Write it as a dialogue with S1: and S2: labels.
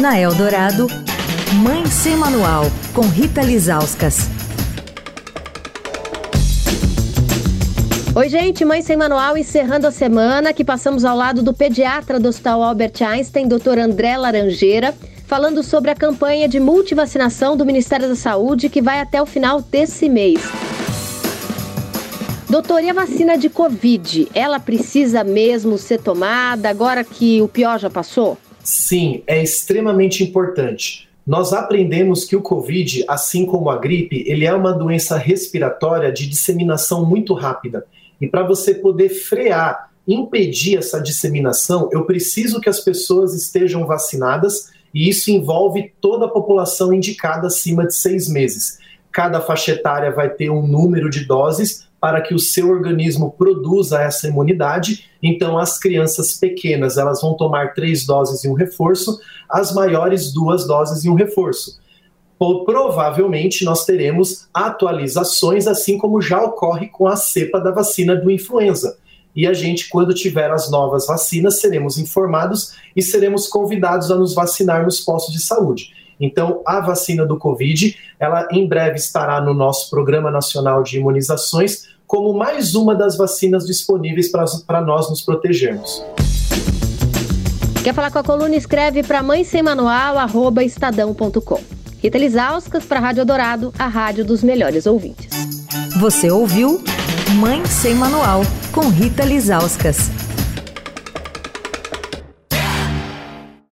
S1: Na Eldorado, Mãe Sem Manual, com Rita Lizauskas.
S2: Oi, gente, Mãe Sem Manual, encerrando a semana que passamos ao lado do pediatra do Hospital Albert Einstein, Dr. André Laranjeira, falando sobre a campanha de multivacinação do Ministério da Saúde que vai até o final desse mês. Doutor, e a vacina de Covid, ela precisa mesmo ser tomada agora que o pior já passou?
S3: Sim, é extremamente importante. Nós aprendemos que o Covid, assim como a gripe, ele é uma doença respiratória de disseminação muito rápida. E para você poder frear, impedir essa disseminação, eu preciso que as pessoas estejam vacinadas e isso envolve toda a população indicada acima de seis meses. Cada faixa etária vai ter um número de doses para que o seu organismo produza essa imunidade. Então, as crianças pequenas elas vão tomar três doses e um reforço, as maiores duas doses e um reforço. Provavelmente nós teremos atualizações, assim como já ocorre com a cepa da vacina do influenza. E a gente, quando tiver as novas vacinas, seremos informados e seremos convidados a nos vacinar nos postos de saúde. Então, a vacina do Covid, ela em breve estará no nosso Programa Nacional de Imunizações como mais uma das vacinas disponíveis para nós nos protegermos.
S2: Quer falar com a coluna? Escreve para mãe sem manual, arroba estadão.com. Rita Lisauskas para a Rádio Dourado, a rádio dos melhores ouvintes.
S1: Você ouviu Mãe Sem Manual, com Rita Lisauskas.